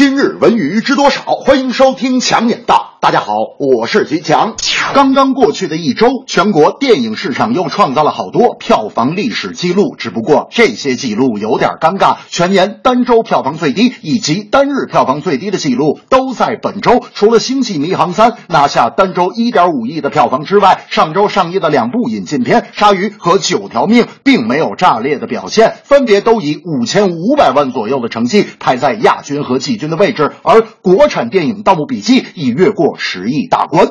今日文娱知多少？欢迎收听强眼道。大家好，我是徐强。刚刚过去的一周，全国电影市场又创造了好多票房历史记录。只不过这些记录有点尴尬，全年单周票房最低以及单日票房最低的记录都在本周。除了《星际迷航三》拿下单周一点五亿的票房之外，上周上映的两部引进片《鲨鱼》和《九条命》并没有炸裂的表现，分别都以五千五百万左右的成绩排在亚军和季军的位置。而国产电影《盗墓笔记》已越过十亿大关。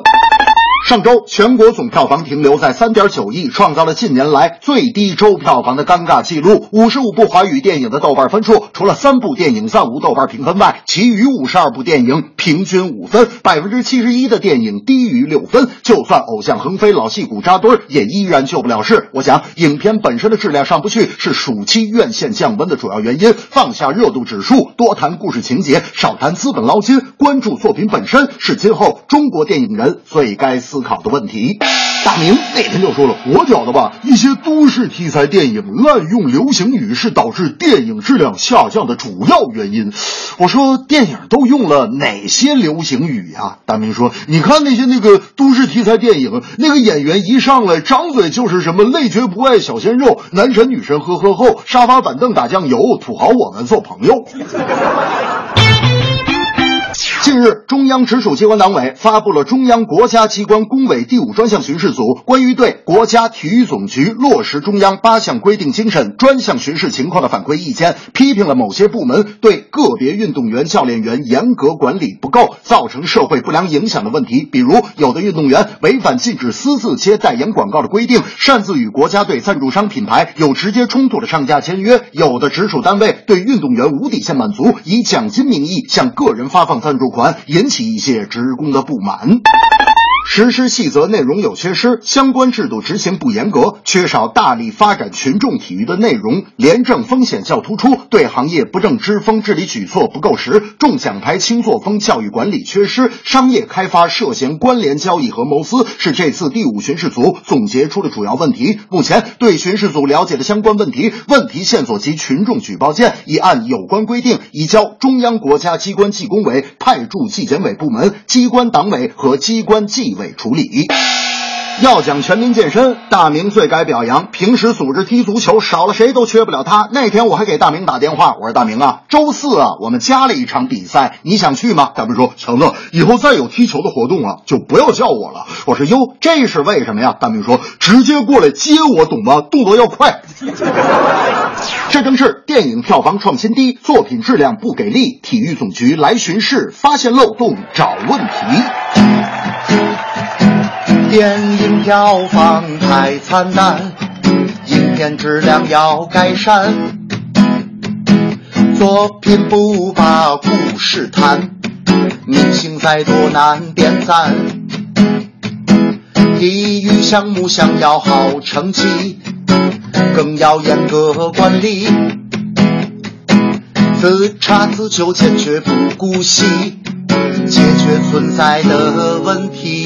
上周全国总票房停留在三点九亿，创造了近年来最低周票房的尴尬记录。五十五部华语电影的豆瓣分数，除了三部电影暂无豆瓣评分外，其余五十二部电影平均五分，百分之七十一的电影低于六分。就算偶像横飞，老戏骨扎堆，也依然救不了事。我想，影片本身的质量上不去，是暑期院线降温的主要原因。放下热度指数，多谈故事情节，少谈资本捞金，关注作品本身，是今后中国电影人最该思考的问题。大明那天就说了，我觉得吧，一些都市题材电影滥用流行语是导致电影质量下降的主要原因。我说电影都用了哪些流行语呀？大明说，你看那些那个都市题材电影，那个演员一上来张嘴就是什么累觉不爱小鲜肉，男神女神呵呵后，沙发板凳打酱油，土豪我们做朋友。近日，中央直属机关党委发布了中央国家机关工委第五专项巡视组关于对国家体育总局落实中央八项规定精神专项巡视情况的反馈意见，批评了某些部门对个别运动员、教练员严格管理不够，造成社会不良影响的问题。比如，有的运动员违反禁止私自接代言广告的规定，擅自与国家队赞助商品牌有直接冲突的商家签约；有的直属单位对运动员无底线满足，以奖金名义向个人发放赞助款，引起一些职工的不满。实施细则内容有缺失，相关制度执行不严格，缺少大力发展群众体育的内容，廉政风险较突出，对行业不正之风治理举措不够实，重奖牌轻作风教育管理缺失，商业开发涉嫌关联交易和谋私，是这次第五巡视组总结出的主要问题。目前对巡视组了解的相关问题、问题线索及群众举报件，已按有关规定移交中央国家机关纪工委派驻纪检委部门、机关党委和机关纪委处理。要讲全民健身，大明最该表扬。平时组织踢足球，少了谁都缺不了他。那天我还给大明打电话，我说大明啊，周四啊，我们加了一场比赛，你想去吗？大明说，强子，以后再有踢球的活动啊，就不要叫我了。我说哟，这是为什么呀？大明说，直接过来接我，懂吗？动作要快。这正是电影票房创新低，作品质量不给力。体育总局来巡视，发现漏洞，找问题。电影票房太惨淡，影片质量要改善。作品不把故事谈，明星再多难点赞。体育项目想要好成绩，更要严格管理。自查自纠，坚决不姑息，解决存在的问题。